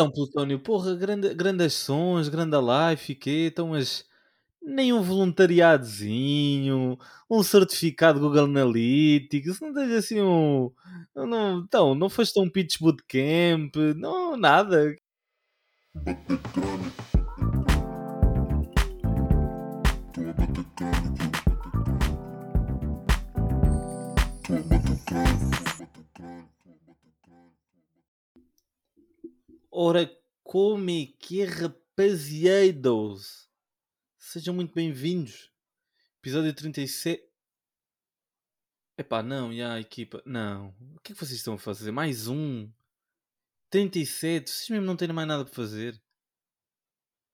Então, Plutónio, porra, grande, grandes sons, grande live, fiquei, então, mas nem um voluntariadozinho, um certificado Google Analytics, não tens assim um. Não, então, não foste um pitch bootcamp, não, nada. Ora, como é que é, rapaziados? Sejam muito bem-vindos. Episódio 37. Epá, não, e a equipa. Não. O que é que vocês estão a fazer? Mais um. 37. Vocês mesmo não têm mais nada para fazer.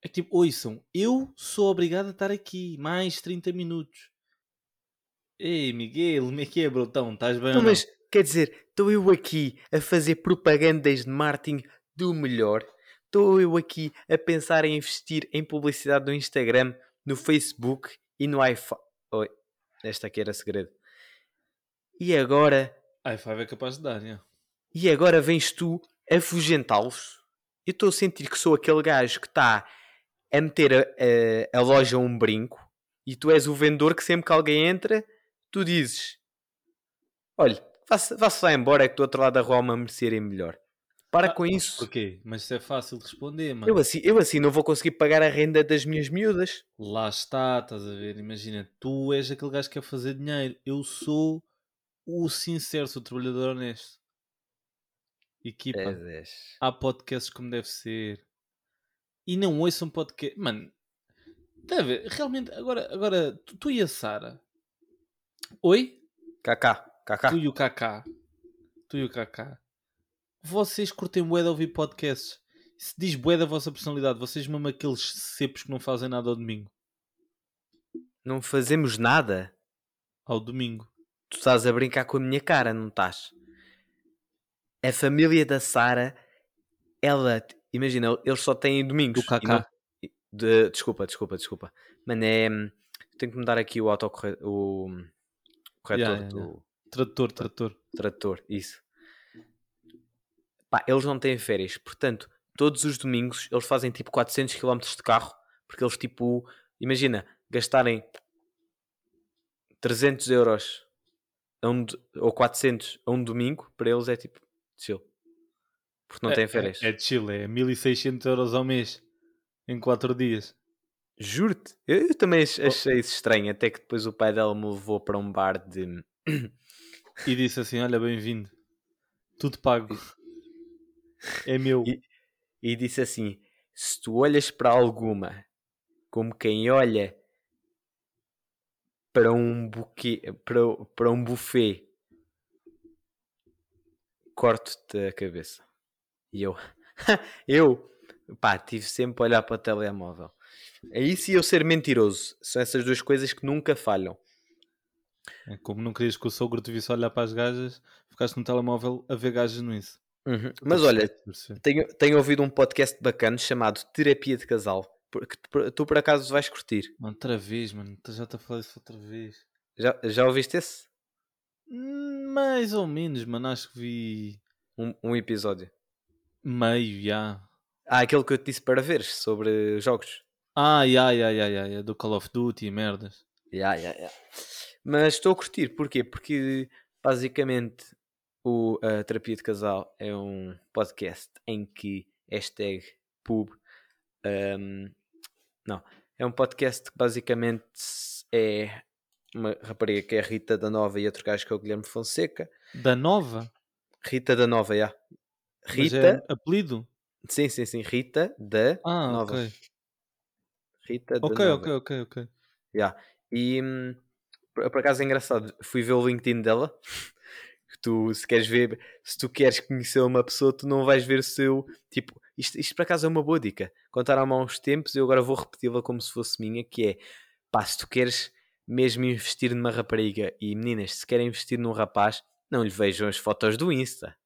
É que tipo, ouçam, eu sou obrigado a estar aqui mais 30 minutos. Ei, Miguel, como é que é, brotão? Estás bem? Não, mas quer dizer, estou eu aqui a fazer propagandas de marketing do melhor. Estou eu aqui a pensar em investir em publicidade no Instagram, no Facebook e no iPhone. Oi, esta aqui era segredo. E agora. i5 é capaz de dar, yeah. E agora vens tu afugentá-los? Eu estou a sentir que sou aquele gajo que está a meter a, a, a, loja um brinco e tu és o vendedor que sempre que alguém entra, tu dizes: Olha, vá-se lá embora que do outro lado da rua uma merecerem melhor. Para ah, com isso. Porquê? Mas isso é fácil de responder, mano. Eu assim, eu assim não vou conseguir pagar a renda das minhas miúdas. Lá está, estás a ver? Imagina, tu és aquele gajo que quer fazer dinheiro. Eu sou o sincero, sou o trabalhador honesto. Equipa. É, há podcasts como deve ser. E não ouçam podcast. Mano, deve, realmente, agora, agora tu, tu e a Sara. Oi? Kaká, Kaká. Tu e o Kaká. Tu e o Kaká vocês curtem bué de ouvir podcasts. Se diz bué da vossa personalidade, vocês mesmo aqueles cepos que não fazem nada ao domingo. Não fazemos nada? Ao domingo. Tu estás a brincar com a minha cara, não estás? A família da Sara, ela, imagina, eles só têm domingos. Do Kaká. De, desculpa, desculpa, desculpa. Mano, é. Tenho que mudar aqui o autocorretor. O corretor yeah, yeah, do. Tradutor, tradutor. Tradutor, isso. Pá, eles não têm férias, portanto, todos os domingos eles fazem tipo 400 km de carro, porque eles tipo, imagina, gastarem 300 euros um, ou 400 a um domingo, para eles é tipo chill. Porque não é, têm férias. É, é chill, é 1600 euros ao mês em 4 dias. Juro-te, eu, eu, também achei isso estranho, até que depois o pai dela me levou para um bar de. e disse assim: Olha, bem-vindo, tudo pago. É meu. E, e disse assim: se tu olhas para alguma como quem olha para um buquê, para, para um buffet, corto-te a cabeça. E eu, eu, pá, tive sempre a olhar para o telemóvel. É isso e eu ser mentiroso. São essas duas coisas que nunca falham. É como não querias que o sogro te visse olhar para as gajas, ficaste no telemóvel a ver gajas no isso. Uhum. Mas olha, tenho, tenho ouvido um podcast bacana chamado Terapia de Casal. Porque tu por acaso vais curtir. Outra vez, mano. Tu já te a falar isso outra vez. Já, já ouviste esse? Hum, mais ou menos, mano. Acho que vi. Um, um episódio. Meio, já. Ah, aquele que eu te disse para veres sobre jogos. Ah, ya, ya, ya, ya, do Call of Duty e merdas. Ya, ya, ya. Mas estou a curtir, porquê? Porque basicamente o a Terapia de Casal é um podcast em que hashtag pub um, não, é um podcast que basicamente é uma rapariga que é a Rita da Nova e outro gajo que é o Guilherme Fonseca. Da Nova? Rita da Nova, já. Rita. É apelido? Sim, sim, sim. Rita da ah, Nova. Okay. Rita da okay, Nova. Ok, ok, ok, ok. Yeah. E hum, por acaso é engraçado, fui ver o LinkedIn dela que tu, se queres ver, se tu queres conhecer uma pessoa, tu não vais ver o seu. Tipo, isto, isto por acaso é uma boa dica. Contaram há uns tempos, eu agora vou repeti-la como se fosse minha, que é pá, se tu queres mesmo investir numa rapariga e meninas, se querem investir num rapaz, não lhe vejam as fotos do Insta.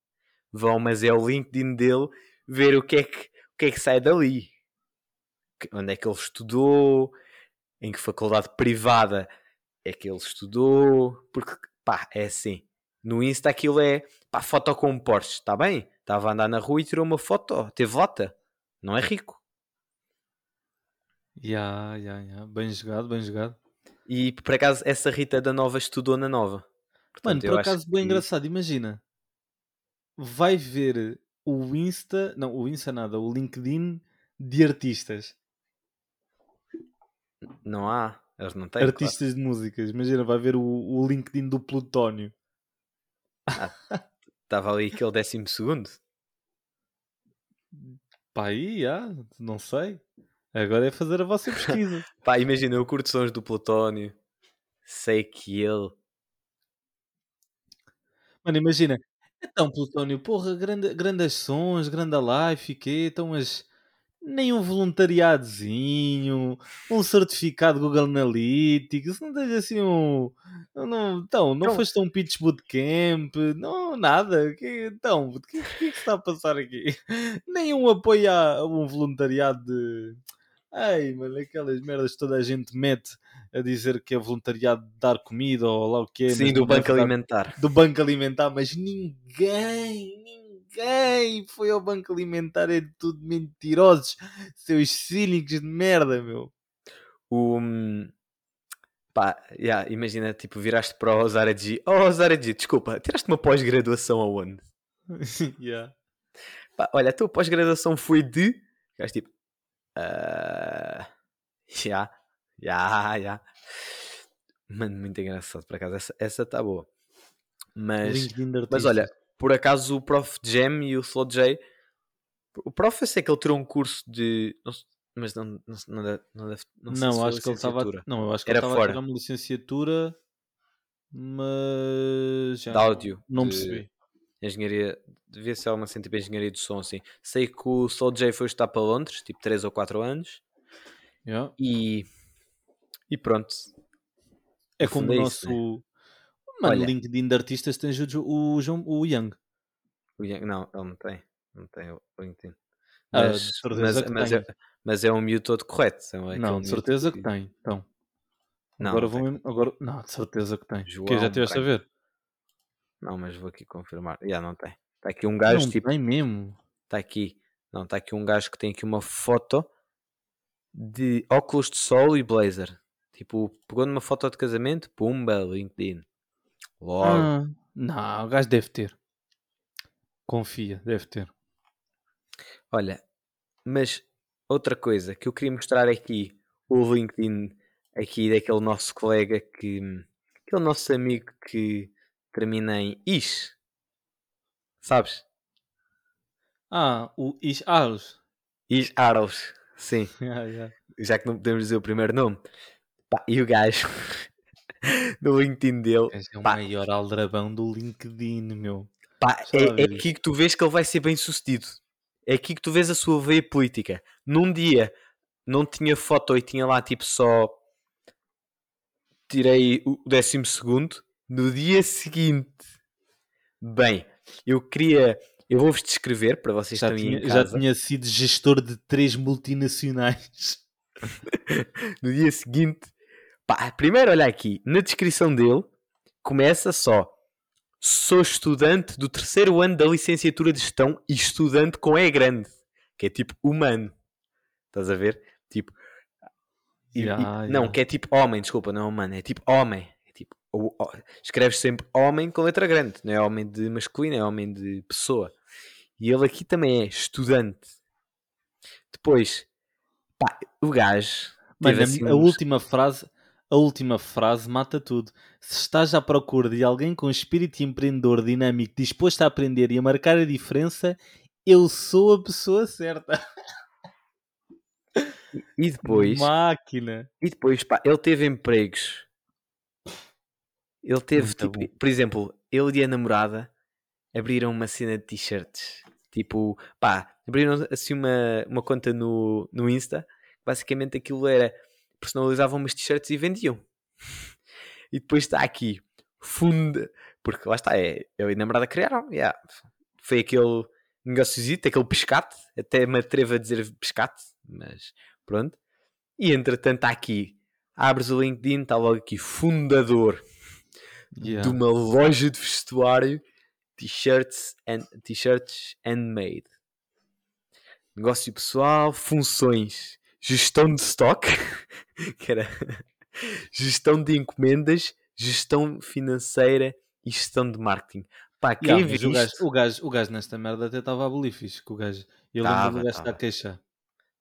Vão, mas é o LinkedIn dele, ver o que é que, o que, é que sai dali. Onde é que ele estudou, em que faculdade privada é que ele estudou, porque pá, é assim no Insta aquilo é pá, foto com um Porsche, está bem? estava a andar na rua e tirou uma foto, teve lata. Não é rico. Ya, ya, ya. Bem jogado, bem jogado. E por acaso essa Rita da Nova estudou na Nova. Mano, Portanto, eu por acaso, bem que- engraçado. Imagina, vai ver o Insta, não, o Insta nada, o LinkedIn de artistas, Não há, eles não têm. artistas de músicas. Imagina, vai ver o, o LinkedIn do Plutónio. Estava ali aquele décimo segundo. Pá, aí, já, não sei. Agora é fazer a vossa pesquisa. Pá, imagina, eu curto sons do Plutónio. Sei que ele. Mano, imagina, então, Plutónio, porra, grande, grandes sons, grande life, quê? Então, mas nem um voluntariadozinho, um certificado Google Analytics, não tens assim um. Não, então, não Não. foste um pitch bootcamp, não, nada. Que, então, o que, que, que é que está a passar aqui? Nem um apoio a um voluntariado de. Ai, mano, aquelas merdas que toda a gente mete a dizer que é voluntariado de dar comida ou lá o que é. Sim, do Banco Alimentar. do Banco Alimentar, mas ninguém, ninguém foi ao Banco Alimentar, é tudo mentirosos, seus cínicos de merda, meu. O. hum, Pá, yeah, imagina, tipo, viraste para o Zara G. Oh, Zara G, desculpa, tiraste uma pós-graduação aonde? yeah. Pá, olha, a tua pós-graduação foi de. Ficaste tipo. Já, já, já. Mano, muito engraçado por acaso. Essa, essa tá boa. Mas, mas olha, por acaso o Prof Jam e o Slow J. O Prof eu sei que ele tirou um curso de. mas não, não, não, deve, não, não, não, acho que ele estava. Não, eu acho que Era ele estava a fora. tirar uma licenciatura, mas já De áudio, Não de- percebi. Engenharia. Devia ser alguma assim, tipo engenharia de som, assim. Sei que o Slow J foi estar para Londres, tipo 3 ou 4 anos. Yeah. E. E pronto. É como fundo o é nosso. isso, né? Mano, Olha. LinkedIn de artistas tens o, o, João, o Young. O Yang- Não, ele não tem. Não tem o LinkedIn. Ah, Mas, certeza mas, mas, é, mas é um miúdo todo correto. É não, de certeza que tem. Então. Não, agora não vou mesmo- agora Não, de certeza que tem. João que já tiveste a ver? Não, mas vou aqui confirmar. Já não tem. Está aqui um gajo, não tipo. tem mesmo. Está aqui. Não, está aqui um gajo que tem aqui uma foto de óculos de sol e blazer. Tipo, pegou numa foto de casamento, pumba, LinkedIn. Logo. Ah, não, o gajo deve ter. Confia, deve ter. Olha, mas outra coisa que eu queria mostrar aqui, o LinkedIn aqui daquele nosso colega que. aquele nosso amigo que termina em Ish. Sabes? Ah, o Is Aros. Ish Arrows. Sim. Ah, yeah. já que não podemos dizer o primeiro nome. Pá, e o gajo LinkedIn dele, Este é o Pá. maior aldrabão do LinkedIn, meu. pá, é, é aqui que tu vês que ele vai ser bem sucedido. É aqui que tu vês a sua veia política. Num dia não tinha foto e tinha lá tipo só tirei o décimo segundo. No dia seguinte, bem, eu queria, eu vou-vos descrever para vocês Já também tinha, já tinha sido gestor de três multinacionais. no dia seguinte, pá, primeiro olha aqui, na descrição dele começa só sou estudante do terceiro ano da licenciatura de gestão e estudante com E grande, que é tipo humano. Estás a ver? Tipo, e- e- Ya, não, que é tipo homem, desculpa, não é humano, é tipo homem. É tipo, escreves sempre homem com letra grande, não é homem de masculino, é homem de pessoa. E ele aqui também é estudante. Depois, pá, o gajo. Mano, assim a uns- última frase, a última frase mata tudo. Se estás à procura de alguém com espírito empreendedor, dinâmico, disposto a aprender e a marcar a diferença, eu sou a pessoa certa. E depois, Máquina. e depois, pá, ele teve empregos. Ele teve, tipo, por exemplo, ele e a namorada abriram uma cena de t-shirts. Tipo, pá, abriram assim uma, uma conta no, no Insta. Basicamente aquilo era, personalizavam umas t-shirts e vendiam. E depois está aqui, funda, porque lá está, é, eu e a namorada criaram, yeah. foi aquele negóciozito, aquele pescate, até me atrevo a dizer pescate, mas pronto. E entretanto está aqui, abres o LinkedIn, está logo aqui, fundador Yeah. de uma loja de vestuário, T-shirts and t-shirts handmade. Negócio pessoal, funções, gestão de stock, que era gestão de encomendas, gestão financeira e gestão de marketing. Pá, quem Yeah, mas o, gajo, o, gajo, o gajo nesta merda até estava a abolir fixe. Que o gajo, eu lembro do gajo estar a queixar.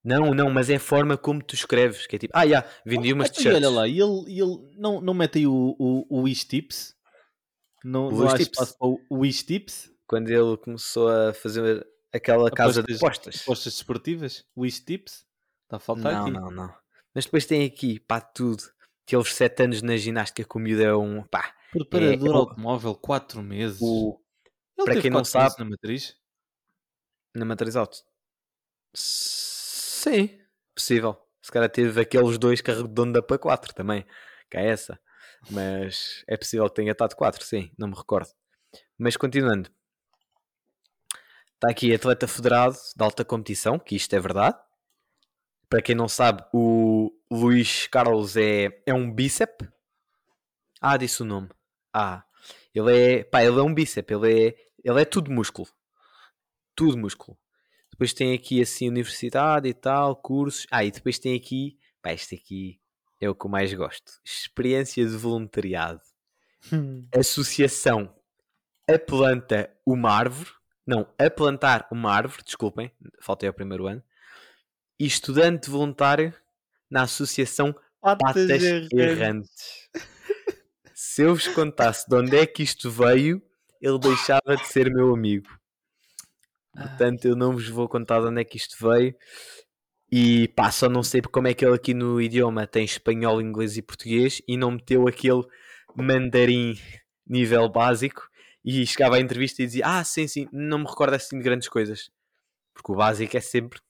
Não, não, mas é a forma como tu escreves, que é tipo, ah, já, vendi umas Então, t-shirts. olha lá, e ele, ele não, não mete aí o, o, o Wish Tips? Não, O não Tips? o Wish Tips? Quando ele começou a fazer aquela casa de apostas. Apostas desportivas? Wish Tips? Está a faltar Não, aqui. não, não. Mas depois tem aqui, pá, tudo. Aqueles 7 anos na ginástica que o miúdo é um, pá, Preparador É, é o- automóvel, 4 meses. o, para quem não sabe- na matriz? na matriz auto. Sim, possível. Se calhar teve aqueles dois que arredonda para 4 também, que é essa. Mas é possível que tenha estado 4, sim, não me recordo. Mas continuando. Está aqui atleta federado de alta competição, que isto é verdade. Para quem não sabe, o Luís Carlos é, é um bíceps. Ah, disse o nome. Ah, ele é, pá, ele é um bíceps, ele é, ele é tudo músculo. Tudo músculo. Depois tem aqui assim universidade e tal, cursos. Ah, e depois tem aqui, pá, este aqui é o que eu mais gosto. Experiência de voluntariado. Associação a planta uma árvore. Não, a plantar uma árvore, desculpem, faltei ao primeiro ano. E estudante voluntário na Associação Patas Errantes. Se eu vos contasse de onde é que isto veio, ele deixava de ser meu amigo. Portanto, eu não vos vou contar de onde é que isto veio. E pá, só não sei como é que ele aqui no idioma tem espanhol, inglês e português e não meteu aquele mandarim nível básico e chegava à entrevista e dizia: Ah, sim, sim, não me recordo assim de grandes coisas. Porque o básico é sempre.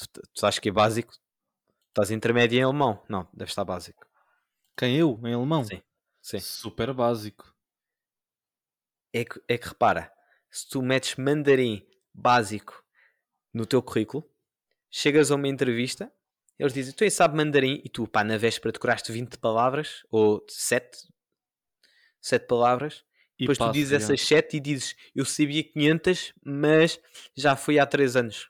Tu, tu, tu achas que é básico? Estás intermédio em alemão? Não, deve estar básico. Quem eu? Em alemão? Sim, sim. Super básico. É que, é que repara, se tu metes mandarim básico no teu currículo, chegas a uma entrevista, eles dizem, tu aí sabe mandarim, e tu, pá, na véspera decoraste 20 palavras, ou 7, 7 palavras, E depois tu dizes já. essas 7 e dizes, eu sabia 500, mas já fui há 3 anos.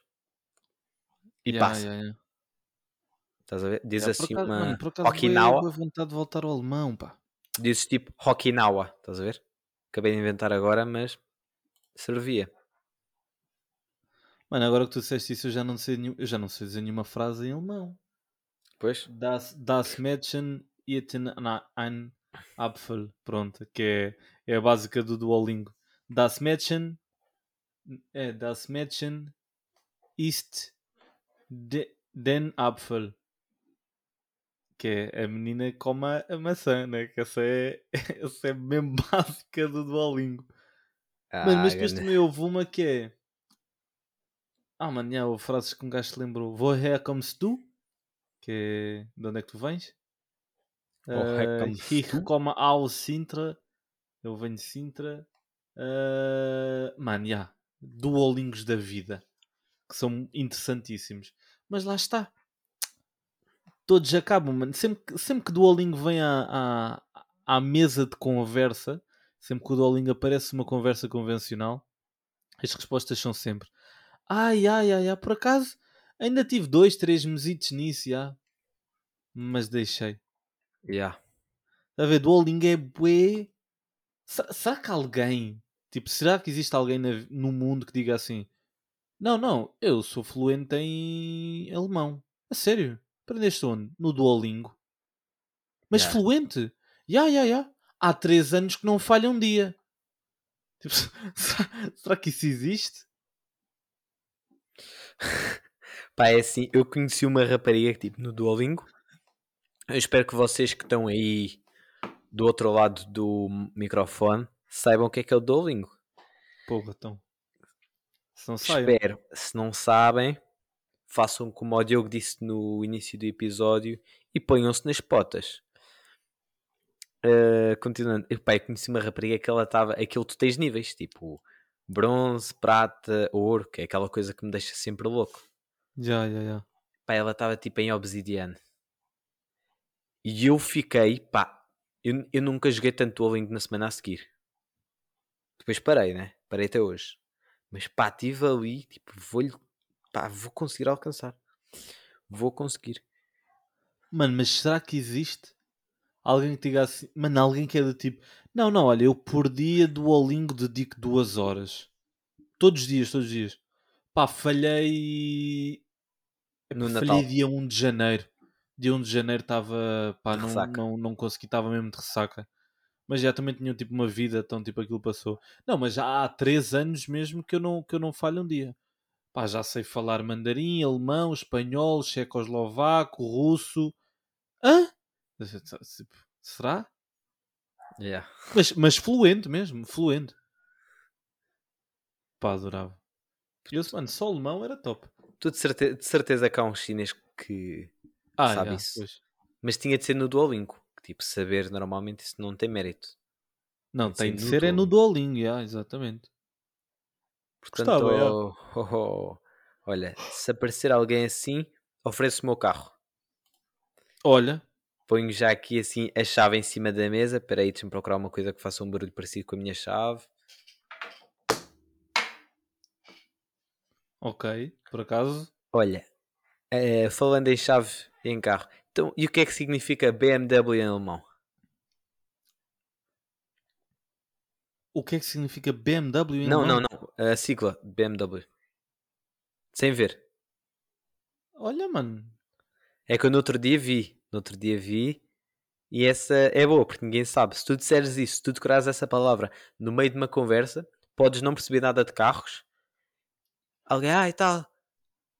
E Ya, passa. ya, ya. Estás a ver? Por assim acaso, uma mano, por acaso, Okinawa, vontade de voltar ao alemão, pá. dizes tipo Okinawa, estás a ver? Acabei de inventar agora, mas servia. Mano, agora que tu disseste isso, eu já não sei, nenhum- eu já não sei dizer nenhuma frase em alemão. Pois? Das, das Mädchen eaten an- ein Apfel. Pronto, que é, é a básica do Duolingo. Das Mädchen é Das Mädchen ist de, den Apfel. Que é a menina come a, a maçã, né? Que essa é, essa é mesmo básica do Duolingo. Mano, mas Ah, depois também houve uma que é. Ah, mano, já, houve frases que um gajo se lembrou. Woher kommst du? Que é. De onde é que tu vens? Woher Eh, kommst ich komme aus Sintra. Eu venho de Sintra. Eh, mano, já. Duolingos da vida. Que são interessantíssimos. Mas lá está. Todos acabam, mano. Sempre, que- sempre que Duolingo vem à, à, à mesa de conversa, sempre que o Duolingo aparece uma conversa convencional, as respostas são sempre ai, ai, ai, ai, por acaso ainda tive dois, três mesitos nisso, já. mas deixei. Yeah. Está a ver? Duolingo é bué. Será, será que alguém, tipo, será que existe alguém na- no mundo que diga assim: Não, não, eu sou fluente em alemão. A sério? Aprendeste onde? No Duolingo. Mas Yeah. fluente? Ya, ya, ya. Há três anos que não falha um dia. Tipo, será, que isso existe? Pá, é assim, eu conheci uma rapariga tipo no Duolingo. Eu espero que vocês que estão aí do outro lado do microfone saibam o que é que é o Duolingo. Porra, então. Se não. Espero. Se não sabem, façam como o Diogo disse no início do episódio e ponham-se nas potas. Uh, continuando, eu, eu conheci uma rapariga que ela estava. Aquilo tu tens níveis, tipo bronze, prata, ouro, que é aquela coisa que me deixa sempre louco. Já, já, já. Pá, ela estava tipo em obsidiana. E eu fiquei, pá, eu, eu nunca joguei tanto Duolingo na semana a seguir. Depois parei, né? Parei até hoje. Mas pá, estive ali, tipo, vou-lhe. Pá, vou conseguir alcançar. Vou conseguir. Mano, mas será que existe alguém que diga assim? Mano, alguém que é do tipo, não, não, olha, eu por dia do Olingo dedico duas horas. Todos os dias, todos os dias. Pá, falhei. Epá, No falhei Natal. dia 1 de janeiro. Dia 1 de janeiro estava. Pá, não, não, não consegui, estava mesmo de ressaca. Mas já também tinha tipo uma vida, então tipo aquilo passou. Não, mas já há 3 anos mesmo que eu não, que eu não falho um dia. Pá, já sei falar mandarim, alemão, espanhol, checoslovaco, russo. Hã? Tipo, Será? Yeah. Mas, mas fluente mesmo, fluente. Pá, adorava. Eu, mano, só alemão era top. Tu de certeza, de certeza que há um chinês que Ah, sabe já, isso. pois. Mas tinha de ser no Duolingo. Tipo, saber normalmente isso não tem mérito. Não, Tem tem de ser é no Duolingo, já, exatamente. Portanto, Gostava, oh, oh, oh, olha, se aparecer alguém assim, ofereço o meu carro. Olha, Ponho já aqui assim a chave em cima da mesa. Espera aí, deixa-me procurar uma coisa que faça um barulho parecido com a minha chave. ok, por acaso. Olha, eh, falando em chave em carro. Então, e o que é que significa BMW em alemão? O que é que significa BMW em Não, alemão? não, não. A sigla BMW. Sem ver. Olha, mano. É que eu no outro dia vi. No outro dia vi. E essa é boa, porque ninguém sabe. Se tu disseres isso, se tu decorares essa palavra no meio de uma conversa, podes não perceber nada de carros. Alguém, ah, e tal.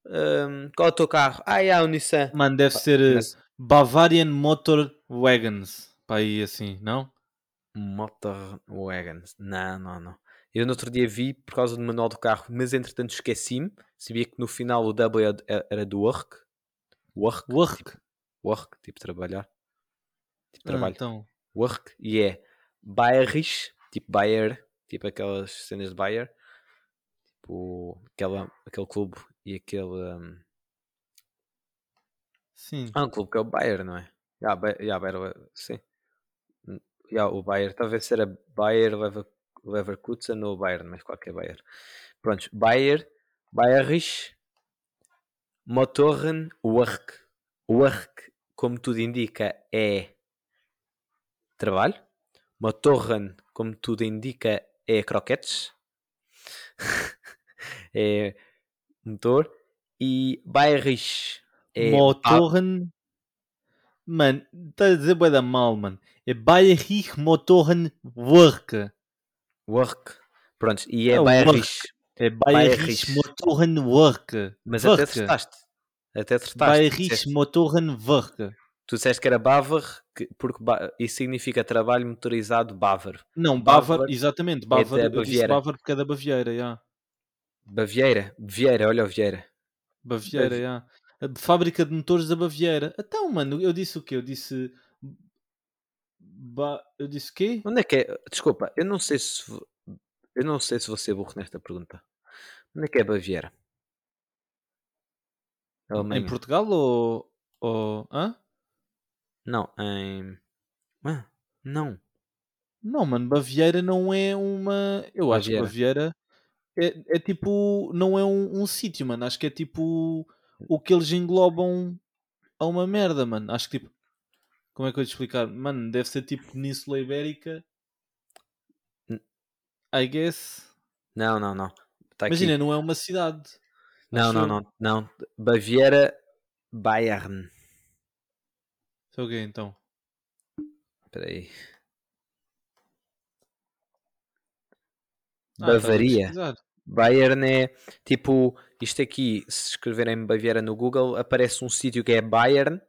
Hum, qual é o teu carro? Ah, é o Nissan. Mano, deve ser eh, Mas- Bavarian Motor Wagons. Para aí assim, não? Motorwagen. Não, não, não. Eu no outro dia vi por causa do manual do carro, mas entretanto esqueci-me. Sabia que no final o W era- era do work. Work. Work. Work, tipo trabalhar. Tipo Ah, trabalho. então. Work. E é Bayerisch, tipo Bayer, tipo aquelas cenas de Bayer. Tipo aquela, aquele clube e aquele. hum, Sim. Ah, um clube que é o Bayer, não é? Já, já, Bayer, sim. Hum, Já, o Bayer, talvez era Bayer, Lever, Leverkusen ou Bayern, mas qualquer Bayer. Prontos, Bayer, Bayerisch, Motoren, Work. Work, como tudo indica, é trabalho. Motoren, como tudo indica, é croquetes. é motor. E Bayerisch é Motoren. Mano, está a dizer bué da mal, mano. É Bayerich Motoren Work. Work. Pronto, e é, É Bayerisch. É Bayerich Bayerich. Motoren Work. Mas até Work. acertaste. Até acertaste. Tu Bayerich disseste, Motoren Work. tu disseste que era Bavar, que, porque ba- isso significa trabalho motorizado bávaro. Não, Bavar Bavar, exatamente. Bavar, eu disse. Bavar porque é da Baviera, já. Bavieira. Vieira, olha o Vieira. Baviera, Bavi- já. A fábrica de motores da Baviera. Então, mano, eu disse o quê? Eu disse. Ba... Eu disse o quê? Onde é que é? Desculpa, eu não sei se. Eu não sei se vou ser burro nesta pergunta. Onde é que é Baviera? Alemanha. Em Portugal ou. ou... Hã? Não, em. Ah, não. Não, mano, Baviera não é uma. Eu acho que Baviera é, é tipo. Não é um, um sítio, mano. Acho que é tipo. O que eles englobam a uma merda, mano. Acho que tipo. Como é que eu ia te explicar? Mano, deve ser tipo Península Ibérica. I guess. Não, não, não. Tá. Imagina, não é uma cidade. Não, não, não, não. Baviera Bayern. Sei o quê, então? Espera aí. Ah, a Bavaria. pesquisar. Bayern é tipo, isto aqui, se escreverem Baviera no Google, aparece um sítio que é Bayern.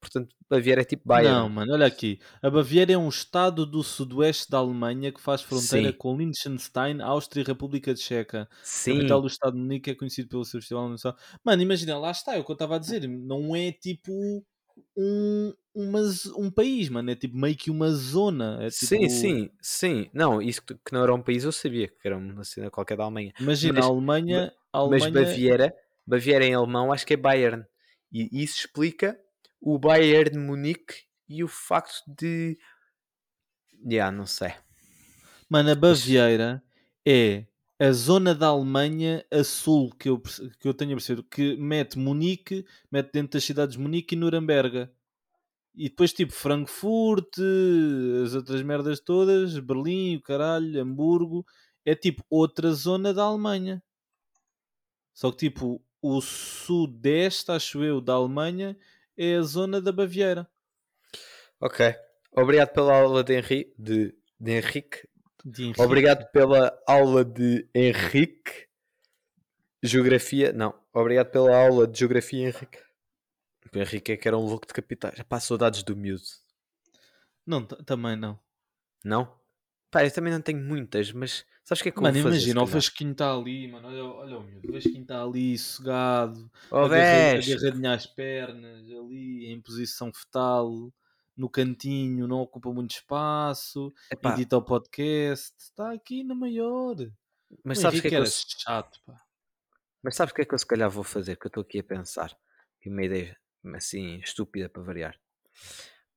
Portanto, Baviera é tipo Bayern. Não, mano, olha aqui. A Baviera é um estado do sudoeste da Alemanha que faz fronteira Sim. com Liechtenstein, Áustria e República Tcheca. A Sim, capital do estado de Munique é conhecido pelo seu festival universal. Mano, imagina, lá está, é o que eu estava a dizer. Não é tipo um, uma z- um país, mano. É tipo meio que uma zona. É tipo, sim, sim, sim. Não, isso que, não era um país eu sabia, que era uma cena qualquer da Alemanha. Imagina, Mas- a Alemanha. A Mas Alemanha Baviera, Baviera em alemão acho que é Bayern. E isso explica o Bayern de Munique e o facto de. Já, não sei. Mano, a Baviera é a zona da Alemanha a sul que eu, que eu tenho a perceber, que mete Munique, mete dentro das cidades de Munique e Nuremberg. E depois, tipo, Frankfurt, as outras merdas todas, Berlim, o caralho, Hamburgo, é tipo outra zona da Alemanha. Só que, tipo, o sudeste, acho eu, da Alemanha é a zona da Baviera. Ok. Obrigado pela aula de, de... de Henrique. Obrigado pela aula de Henrique. Geografia. Não. Obrigado pela aula de Geografia, Henrique. O Henrique é que era um louco de capitais. Já passou saudades do miúdo. Não, também não. Não? Pá, eu também não tenho muitas, mas sabes o que é que eu Mano, vou fazer? imagina, o? Vasquinho está ali, mano. Olha, olha o miúdo. O Vasquinho está ali, sossegado, Oh, agarradinho às pernas, ali em posição fetal, no cantinho, não ocupa muito espaço, Epá, edita o podcast, está aqui na maior. mas o sabes o que é que eu chato, pá. Mas sabes o que é que eu se calhar vou fazer? Que eu estou aqui a pensar. E uma ideia assim estúpida para variar.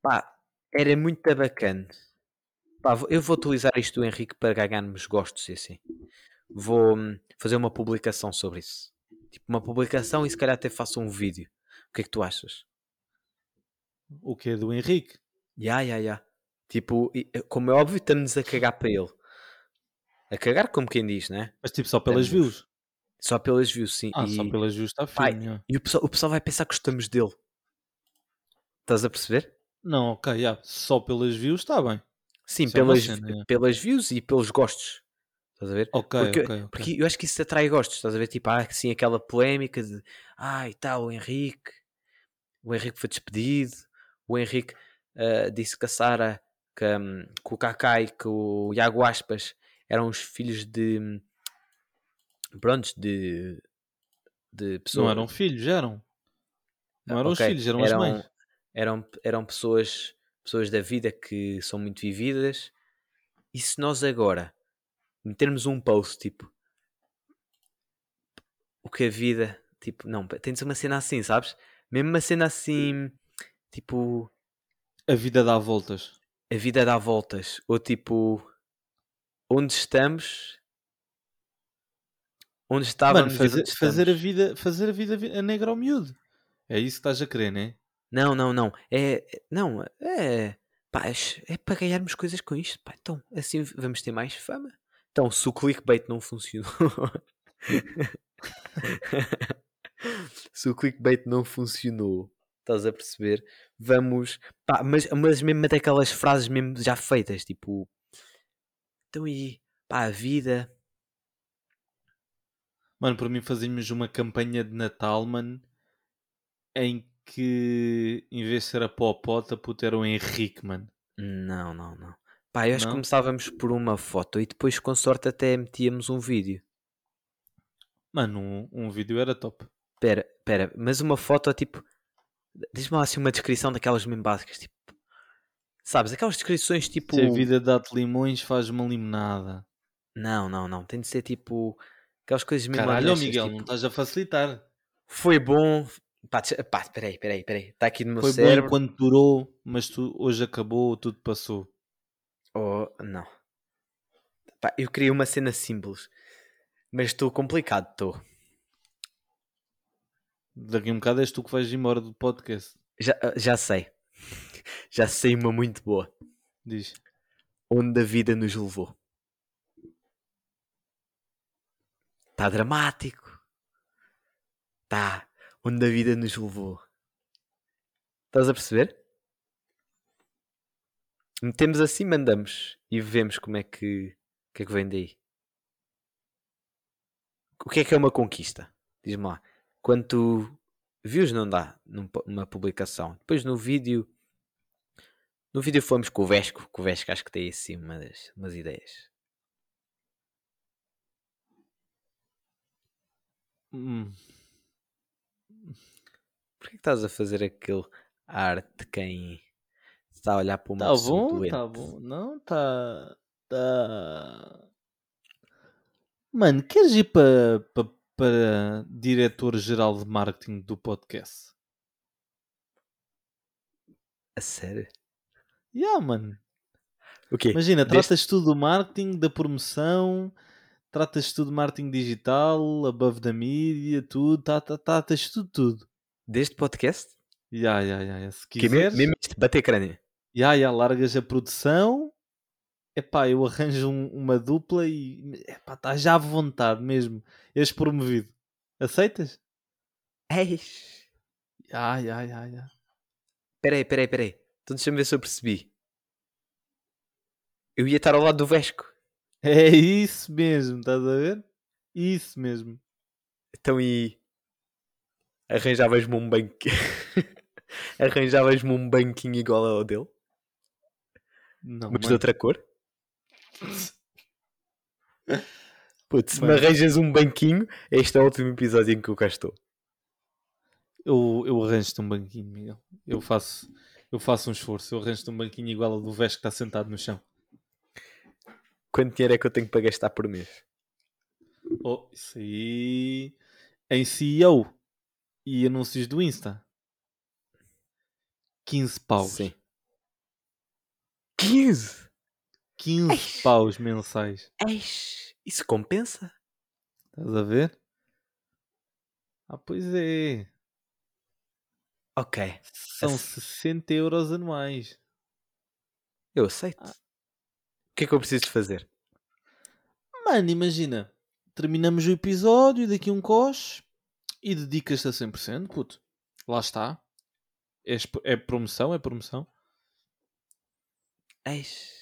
Pá, era muito bacana. Pá, eu vou utilizar isto Henrique para ganharmos gostos e assim. Vou hum, fazer uma publicação sobre isso. Tipo, uma publicação e se calhar até faço um vídeo. O que é que tu achas? O que é do Henrique? Ya, ya, ya. Tipo, e- como é óbvio, estamos a cagar para ele. A cagar como quem diz, né? Mas tipo só pelas Estamos. views. Só pelas views, sim. Ah, e... só pelas views está já. E o pessoal, o pessoal vai pensar que gostamos dele. Estás a perceber? Não, ok, já. só pelas views está bem. Sim, é pelas, cena, é. pelas views e pelos gostos. Estás a ver? Ok, porque, ok, ok. porque eu acho que isso atrai gostos. Estás a ver? Tipo, há assim aquela polémica de ai tal, o Henrique. O Henrique foi despedido. O Henrique ah, disse que a Sara, que, hum, que o Kaká e que o Iago Aspas eram os filhos de. hum, Prontos, de. De pessoas. Não eram filhos, eram. Não eram Ok, os filhos, eram, as mães. Eram, eram pessoas, pessoas da vida que são muito vividas. E se nós agora metermos um post tipo o que a vida, tipo, não, tem de ser uma cena assim, sabes? Mesmo uma cena assim, tipo, A vida dá voltas. a vida dá voltas, ou tipo, onde estamos, onde Mano, estávamos e fazer, fazer a vida, fazer a vida vi- a negra ao miúdo. É isso que estás a querer, né? Não, não, não. É, é- não, é, pá, é, é para ganharmos coisas com isto, pá. Então, assim vamos ter mais fama. Então, se o clickbait não funcionou, se o clickbait não funcionou, estás a perceber? Vamos, pá, mas, mas mesmo daquelas frases mesmo já feitas, tipo, então aí, pá, a vida, Mano, por mim fazíamos uma campanha de Natal, mano, em que em vez de ser a Popota, puto, era o Henrique, mano. não, não, não. Pá, eu acho que Não? começávamos por uma foto e depois, com sorte, até metíamos um vídeo. Mano, um, um vídeo era top. Pera, pera, mas uma foto tipo. Diz-me lá assim uma descrição daquelas mesmo básicas, tipo. Sabes, aquelas descrições tipo. Se a vida dá-te limões, faz uma limonada. Não, não, não. Tem de ser tipo. Aquelas coisas mesmo. Caralho, ó honestas, Miguel, tipo, não estás a facilitar. Foi bom. Pá, pá, peraí, peraí, peraí. Está aqui no meu Foi bom cérebro. enquanto durou, mas tu, hoje acabou, tudo passou. Oh, não. Pá, eu queria uma cena simples. Mas estou complicado, estou. Daqui a um bocado és tu que vais embora do podcast. Já, já sei. Já sei uma muito boa. Diz. Onde a vida nos levou. Está dramático. Tá. Onde a vida nos levou. Estás a perceber? Metemos assim, mandamos e vemos como é que, que é que vem daí. O que é que é uma conquista? Diz-me lá. Quanto views não dá numa publicação. Depois no vídeo. No vídeo fomos com o Vesco. Com o Vesco acho que tem assim umas, umas ideias. Hum, Porquê que estás a fazer aquele arte de quem está a olhar para uma tá pessoa bom, doente? tá bom. Não, tá. Tá. Mano, queres ir para pa, para diretor-geral de marketing do podcast? A sério? Yeah, mano. O quê? Imagina, Deste- tratas tudo do marketing, da promoção, tratas tudo do marketing digital, above da mídia, tudo, tá, tá, tratas tudo, tudo. Deste podcast? Ya, ya, ya. Se Que mesmo, quiseres, mesmo isto, bater crânio. ya, ya, largas a produção, epá, eu arranjo um- uma dupla e, epá, está já à vontade mesmo. És promovido. Aceitas? Eis. Ya, ya, ya, ya. Peraí, peraí, peraí. Então deixa-me ver se eu percebi. Eu ia estar ao lado do Vesco. É isso mesmo, estás a ver? Isso mesmo. Então e. Arranjavas-me um banquinho. Arranjavas-me um banquinho igual ao dele, Não, mas de mano. outra cor. Putz, se me arranjas um banquinho, este é o último episódio em que eu cá estou. Eu, eu arranjo-te um banquinho, Miguel. Eu faço, eu faço um esforço. Eu arranjo-te um banquinho igual ao do Vesco que está sentado no chão. Quanto dinheiro é que eu tenho para gastar por mês? Oh, isso aí. Em CEO e anúncios do Insta. 15 paus. Sim. 15! 15 paus mensais. Eish, isso compensa? Estás a ver? Ah, pois é. Ok, São Esse- 60 euros anuais. eu aceito. Ah. O que é que eu preciso fazer? Mano, imagina. Terminamos o episódio, daqui um coche e dedicas-te a 100%, puto. Lá está. É, é promoção, é promoção. Eish.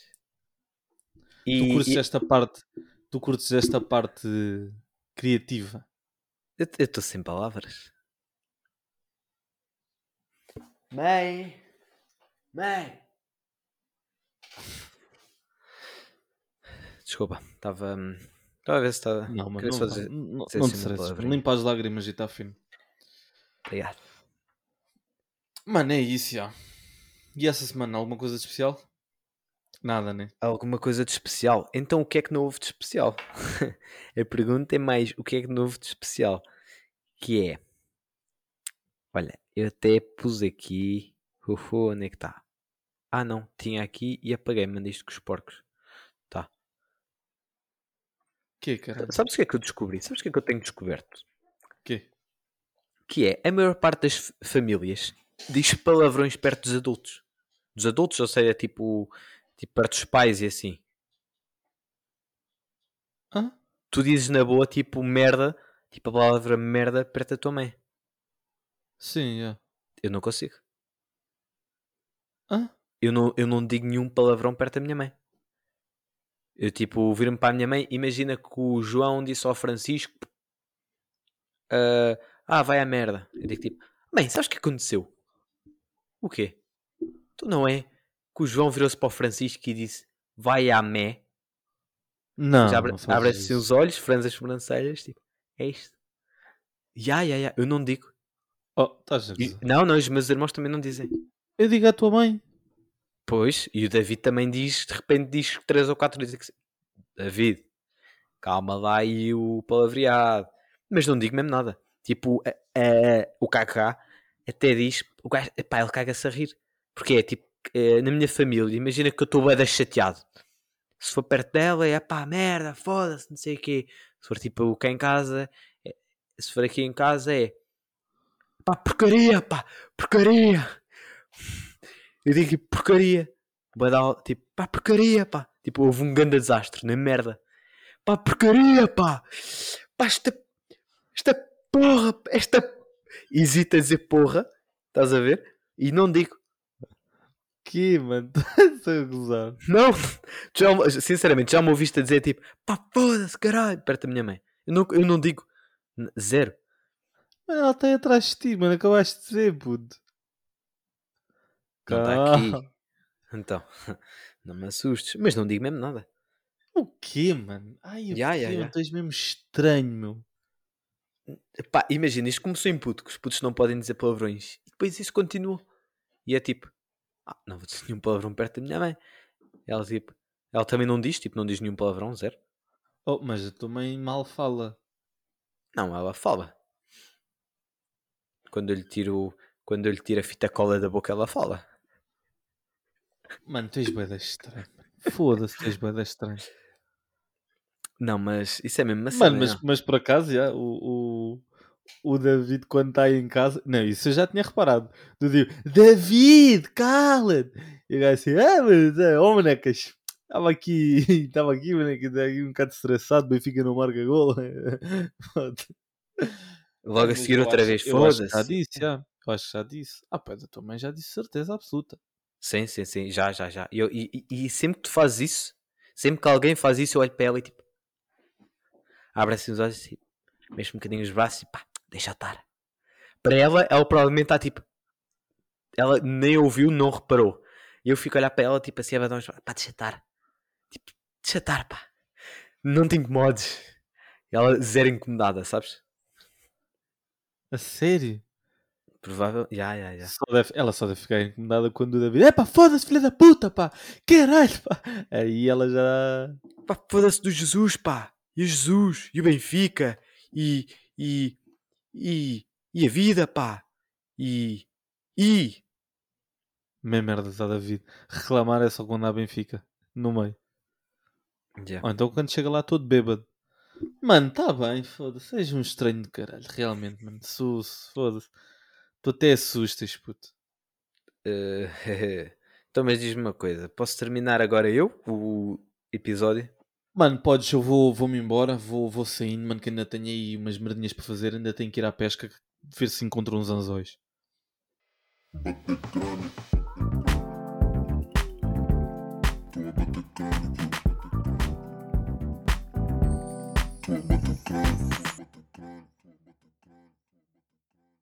Tu E, curtes e- esta parte, tu curtes esta parte criativa. eu estou sem palavras. Mãe! Mãe! Desculpa, estava. hum, Estava a ver se estava. Não, mas não, dizer- não, não assim te uma stresses. Limpa as lágrimas e está fino. Obrigado. Mano, é isso, já. E essa semana, alguma coisa de especial? Nada, né? Alguma coisa de especial? Então o que é que não houve de especial? a pergunta é mais o que é que não houve de especial? Que é. Olha, eu até pus aqui. Uhu, onde é que está? Ah não, tinha aqui e apaguei, mandei isto com os porcos. Tá. Que, caralho? Sabes o que é que eu descobri? Sabes o que é que eu tenho descoberto? Que? Que é, a maior parte das famílias diz palavrões perto dos adultos. Dos adultos, ou seja, tipo, tipo perto dos pais e assim. Hã? Tu dizes na boa, tipo, merda, tipo a palavra merda perto da tua mãe. Sim, já. Eu não consigo. Hã? Eu não, eu não digo nenhum palavrão perto da minha mãe. Eu, tipo, viro-me para a minha mãe. Imagina que o João disse ao Francisco: ah, ah, vai à merda. Eu digo tipo: Mãe, sabes o que aconteceu? O quê? Tu não é que o João virou-se para o Francisco e disse: Vai à mé. Não. Já abre, não fazes abre assim os olhos, franze as sobrancelhas. Tipo: É isto. Ya, ya, ya. Eu não digo. Oh, estás a gozar. não, não, os meus irmãos também não dizem. Eu digo à tua mãe. Pois, e o David também diz, de repente diz três ou quatro vezes. David, calma lá e o palavreado. Mas não digo mesmo nada. Tipo, a- a- o KK até diz, o gajo, epá, ele caga-se a rir. Porque é tipo, eh, na minha família, imagina que eu estou bem chateado. Se for perto dela, é pá, merda, foda-se, não sei o quê. Se for tipo cá em casa, é- se for aqui em casa é pá, porcaria, pá, porcaria. Eu digo porcaria. Vai dar tipo, pá, porcaria, pá. Tipo, houve um grande desastre, na merda. Pá, porcaria, pá. Pá, esta, esta porra, esta. Hesita a dizer porra, estás a ver? E não digo, Que, mano? Estás a gozar. não. Já, sinceramente, já me ouviste a dizer tipo, pá, foda-se, caralho, perto da minha mãe. Eu não, eu não digo zero. Mano, ela está aí atrás de ti, mano. Acabaste de dizer, puto. Não está aqui. Então, não me assustes. Mas não digo mesmo nada. O quê, mano? Ai, o quê, ya, mano? ya. Tu és mesmo estranho, meu. Pá, imagina, isto começou em puto, que os putos não podem dizer palavrões. E depois isso continuou. E é tipo, ah, não vou dizer nenhum palavrão perto da minha mãe. Ela tipo, ela também não diz, tipo, não diz nenhum palavrão, zero. Oh, mas a tua mãe mal fala. Não, ela fala. Quando eu lhe tiro, quando eu lhe tiro a fita cola da boca, ela fala. Mano, tu és bué da estranho. mano. Foda-se, tens bem estranho. Não, mas isso é mesmo uma Mano, mas, mas por acaso, já, o, o, o David, quando está aí em casa. Não, isso eu já tinha reparado. Do digo, David, cala-te! E o gajo assim, ah, mas, é, oh, manecas, estava aqui, estava aqui, maneca, estava aqui um bocado estressado, Benfica não marca gol. Logo a seguir eu outra acho- vez, Eu acho que já foda-se. disse, já. Eu acho que já disse. Ah, pá, da tua mãe já disse certeza absoluta. Sim, sim, sim, já, já, já. E, eu- e, e- e sempre que tu fazes isso, sempre que alguém faz isso, eu olho para ela e tipo, abre assim os olhos e tipo, mexe um bocadinho os braços e pá, deixa estar. Para ela, ela provavelmente está tipo, ela nem ouviu, não reparou. E eu fico a olhar para ela, tipo assim, a bater uns pá, deixa estar. Tipo, deixa estar, pá. Não te incomodes. E ela zero incomodada, sabes? A sério? Provável, já, já, já. Só deve- ela só deve ficar incomodada quando o David. Epá, foda-se, filha da puta, pá! Caralho, pá! Aí ela já. Pá, foda-se do Jesus, pá. E o Jesus, e o Benfica, e, e, e, e a vida, pá. E, e, Meia merda está David. Reclamar é só quando há Benfica. No meio. Ou então quando chega lá todo bêbado. Mano, tá bem, foda-se. Seja um estranho de caralho, realmente, mano. Sus, foda-se. Tu até assustas, puto. Eh, então, mas diz-me uma coisa. Posso terminar agora eu o episódio? Mano, podes, eu vou, vou-me embora, vou, vou saindo, mano, que ainda tenho aí umas merdinhas para fazer, ainda tenho que ir à pesca, ver se encontro uns anzóis. Estou crânio.